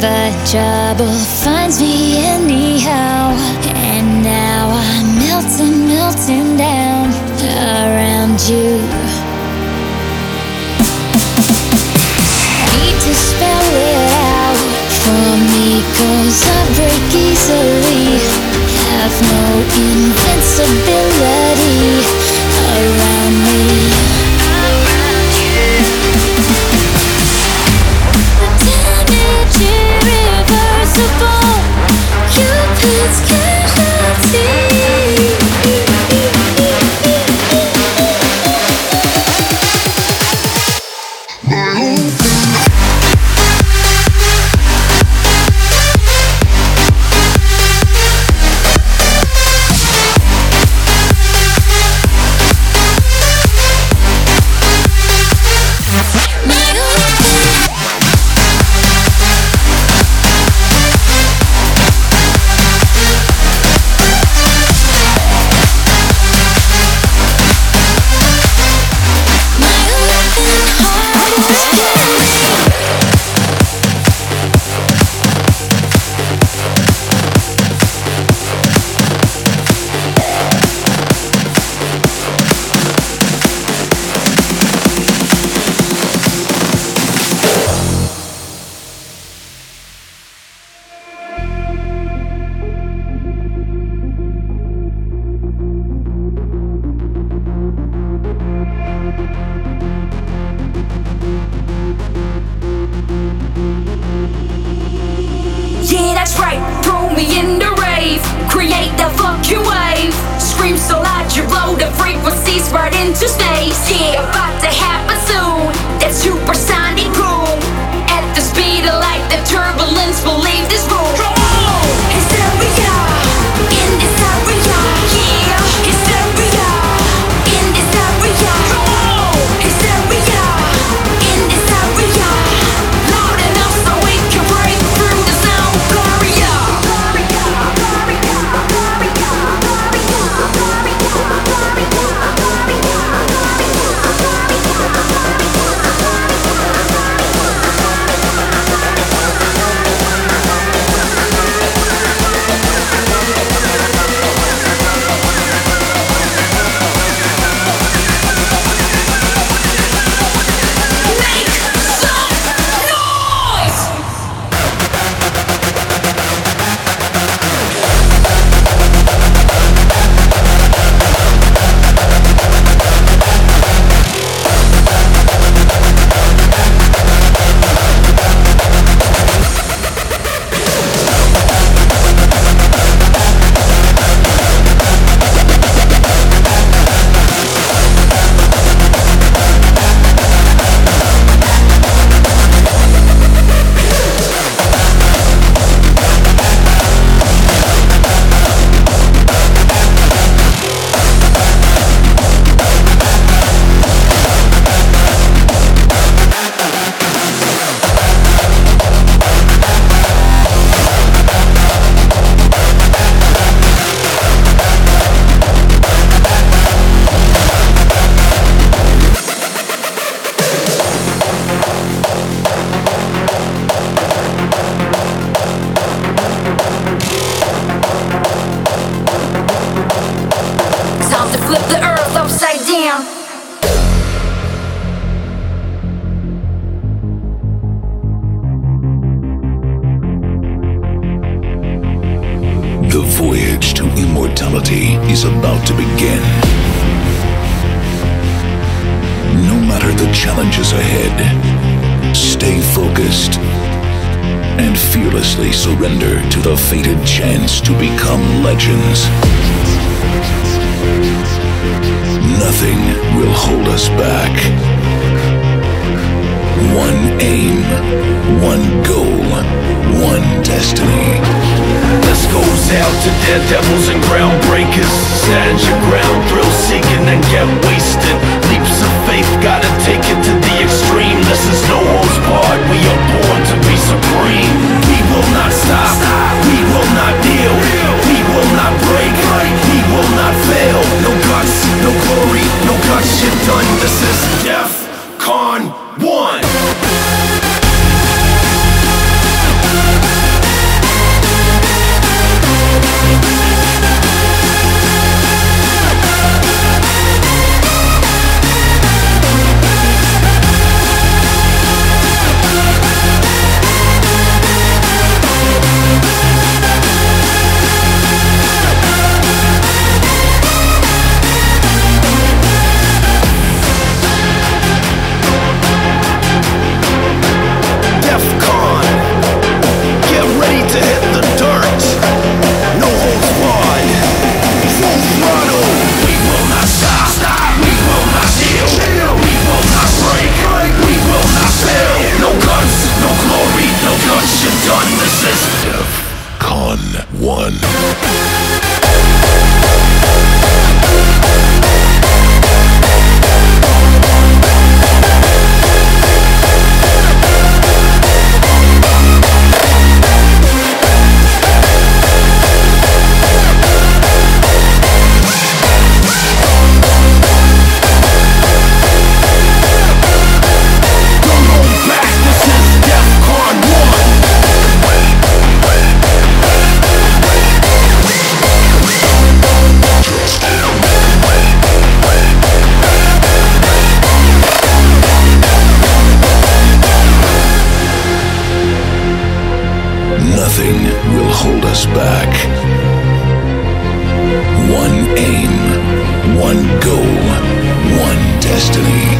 that trouble finds me anyhow. And now I'm melting, melting down around you. Need to spell it out for me, cause I break easily. Have no invincibility around me. supposed into space. Yeah, about to happen soon. That supersonic fearlessly surrender to the fated chance to become legends. Nothing will hold us back. One aim, one goal, one destiny. This goes out to daredevils and groundbreakers. Stand your ground, thrill seeking and get wasted. Leaps of faith, gotta take it to the extreme. This is no holds barred, we are born destiny.